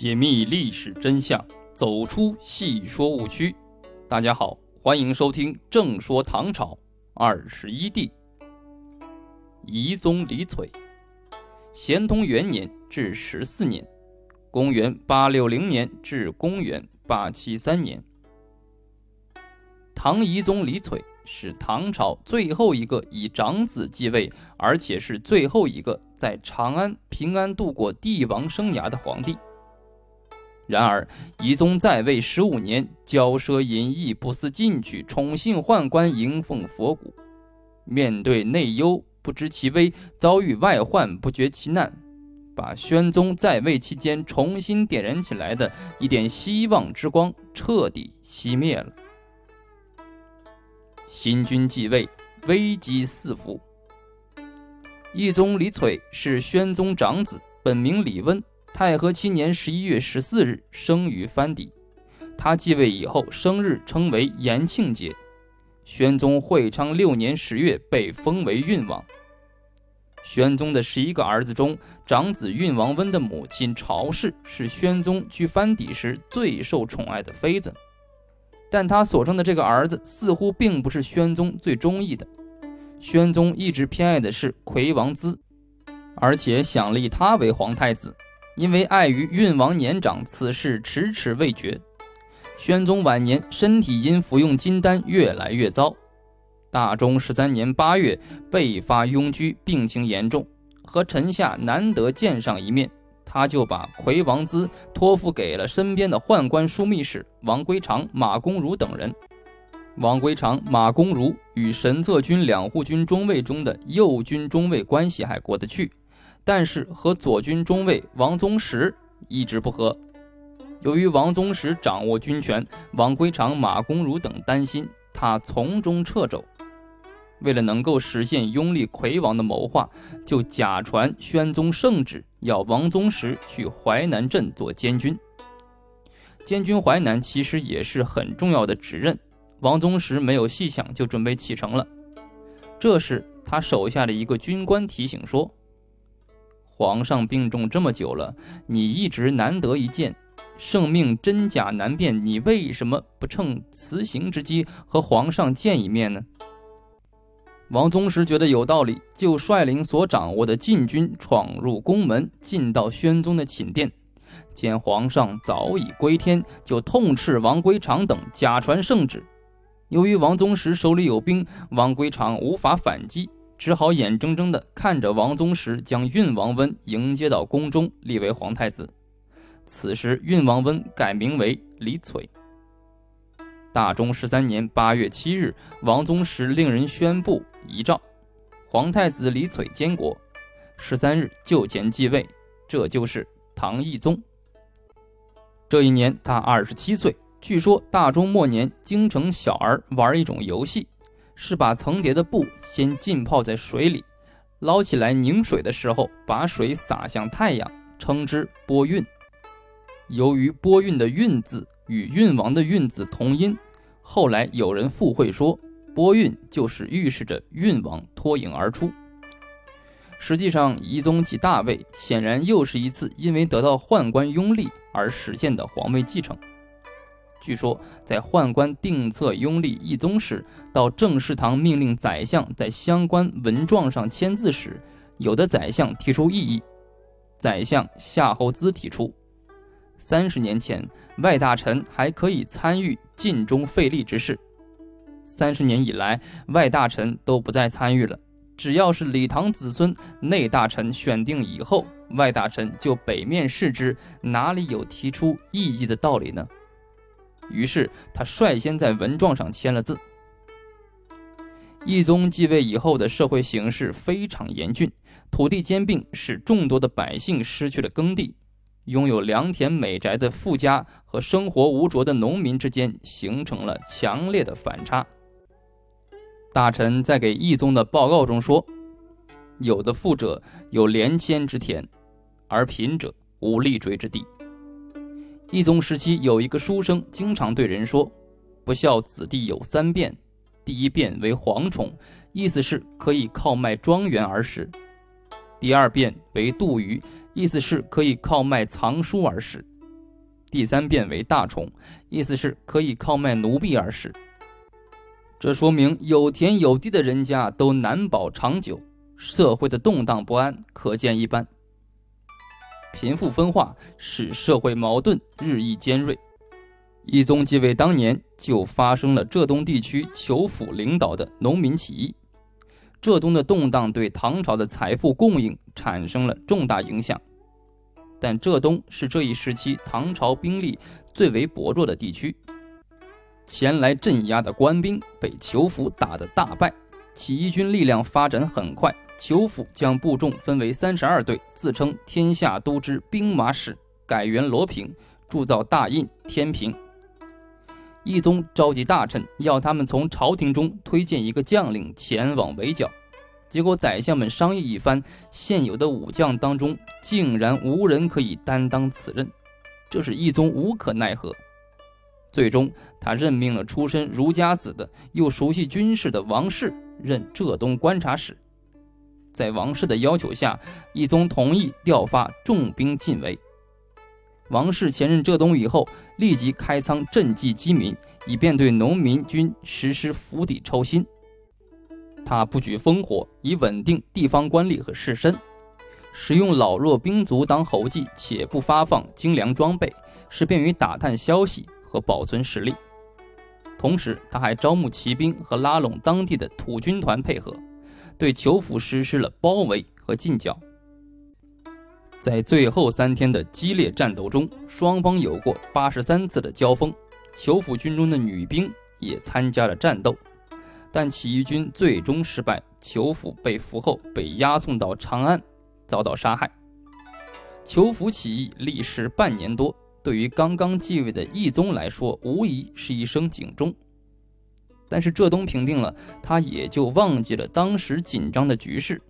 解密历史真相，走出戏说误区。大家好，欢迎收听《正说唐朝二十一帝》。仪宗李璀，咸通元年至十四年，公元八六零年至公元八七三年。唐懿宗李璀是唐朝最后一个以长子继位，而且是最后一个在长安平安度过帝王生涯的皇帝。然而，懿宗在位十五年，骄奢淫逸，不思进取，宠信宦官，迎奉佛骨。面对内忧，不知其危；遭遇外患，不觉其难。把宣宗在位期间重新点燃起来的一点希望之光，彻底熄灭了。新君继位，危机四伏。懿宗李璀是宣宗长子，本名李温。太和七年十一月十四日生于藩邸。他继位以后，生日称为延庆节。宣宗会昌六年十月被封为郡王。宣宗的十一个儿子中，长子郡王温的母亲朝氏是宣宗居藩邸时最受宠爱的妃子。但他所生的这个儿子似乎并不是宣宗最中意的。宣宗一直偏爱的是魁王资，而且想立他为皇太子。因为碍于运王年长，此事迟迟未决。宣宗晚年身体因服用金丹越来越糟。大中十三年八月被发痈疽，病情严重，和臣下难得见上一面，他就把魁王资托付给了身边的宦官枢密使王归长、马公如等人。王归长、马公如与神策军两护军中尉中的右军中尉关系还过得去。但是和左军中尉王宗实一直不和。由于王宗实掌握军权，王归长、马公如等担心他从中掣肘。为了能够实现拥立魁王的谋划，就假传宣宗圣旨，要王宗实去淮南镇做监军。监军淮南其实也是很重要的职任。王宗实没有细想，就准备启程了。这时，他手下的一个军官提醒说。皇上病重这么久了，你一直难得一见，圣命真假难辨，你为什么不趁辞行之机和皇上见一面呢？王宗实觉得有道理，就率领所掌握的禁军闯入宫门，进到宣宗的寝殿，见皇上早已归天，就痛斥王归长等假传圣旨。由于王宗实手里有兵，王归长无法反击。只好眼睁睁地看着王宗实将郡王温迎接到宫中，立为皇太子。此时，郡王温改名为李璀。大中十三年八月七日，王宗实令人宣布遗诏，皇太子李璀监国。十三日就前继位，这就是唐懿宗。这一年他二十七岁。据说大中末年，京城小儿玩一种游戏。是把层叠的布先浸泡在水里，捞起来拧水的时候，把水洒向太阳，称之拨运。由于拨运的运字与运王的运字同音，后来有人附会说，拨运就是预示着运王脱颖而出。实际上，懿宗即大位，显然又是一次因为得到宦官拥立而实现的皇位继承。据说，在宦官定策拥立懿宗时，到正事堂命令宰相在相关文状上签字时，有的宰相提出异议。宰相夏侯资提出，三十年前外大臣还可以参与晋中废立之事，三十年以来外大臣都不再参与了。只要是李唐子孙，内大臣选定以后，外大臣就北面视之，哪里有提出异议的道理呢？于是他率先在文状上签了字。懿宗继位以后的社会形势非常严峻，土地兼并使众多的百姓失去了耕地，拥有良田美宅的富家和生活无着的农民之间形成了强烈的反差。大臣在给懿宗的报告中说：“有的富者有连千之田，而贫者无立锥之地。”一宗时期有一个书生，经常对人说：“不孝子弟有三变，第一变为蝗虫，意思是可以靠卖庄园而食；第二变为杜鱼，意思是可以靠卖藏书而食；第三变为大虫，意思是可以靠卖奴婢而食。这说明有田有地的人家都难保长久，社会的动荡不安可见一斑。贫富分化使社会矛盾日益尖锐。一宗继位当年，就发生了浙东地区裘府领导的农民起义。浙东的动荡对唐朝的财富供应产生了重大影响。但浙东是这一时期唐朝兵力最为薄弱的地区，前来镇压的官兵被裘府打得大败，起义军力量发展很快。裘府将部众分为三十二队，自称天下都知兵马使，改元罗平，铸造大印天平。懿宗召集大臣，要他们从朝廷中推荐一个将领前往围剿。结果宰相们商议一番，现有的武将当中竟然无人可以担当此任，这使懿宗无可奈何。最终，他任命了出身儒家子的又熟悉军事的王氏任浙东观察使。在王氏的要求下，懿宗同意调发重兵进围。王氏前任浙东以后，立即开仓赈济饥民，以便对农民军实施釜底抽薪。他不举烽火，以稳定地方官吏和士绅；使用老弱兵卒当侯妓，且不发放精良装备，是便于打探消息和保存实力。同时，他还招募骑兵和拉拢当地的土军团配合。对裘府实施了包围和进剿，在最后三天的激烈战斗中，双方有过八十三次的交锋。裘府军中的女兵也参加了战斗，但起义军最终失败，裘府被俘后被押送到长安，遭到杀害。裘府起义历时半年多，对于刚刚继位的懿宗来说，无疑是一声警钟。但是浙东平定了，他也就忘记了当时紧张的局势。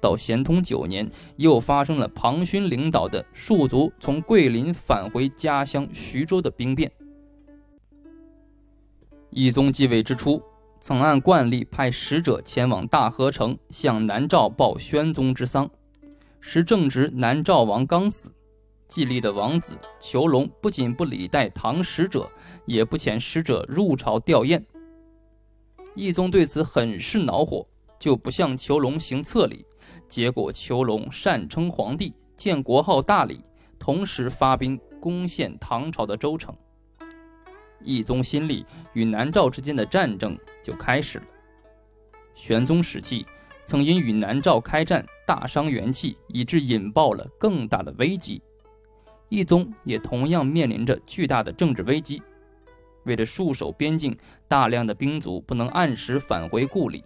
到咸通九年，又发生了庞勋领导的戍卒从桂林返回家乡徐州的兵变。懿宗继位之初，曾按惯例派使者前往大河城向南诏报宣宗之丧，时正值南诏王刚死。继立的王子囚龙不仅不礼待唐使者，也不遣使者入朝吊唁。义宗对此很是恼火，就不向囚龙行册礼。结果囚龙擅称皇帝，建国号大礼，同时发兵攻陷唐朝的州城。义宗新立，与南诏之间的战争就开始了。玄宗时期曾因与南诏开战大伤元气，以致引爆了更大的危机。懿宗也同样面临着巨大的政治危机，为了戍守边境，大量的兵卒不能按时返回故里。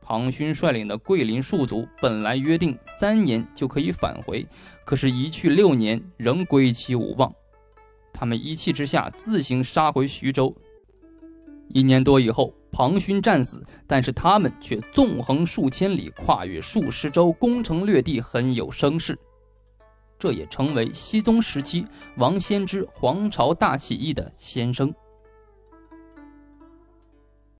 庞勋率领的桂林戍卒本来约定三年就可以返回，可是，一去六年仍归期无望。他们一气之下自行杀回徐州。一年多以后，庞勋战死，但是他们却纵横数千里，跨越数十州，攻城略地，很有声势。这也成为西宗时期王仙芝皇朝大起义的先声。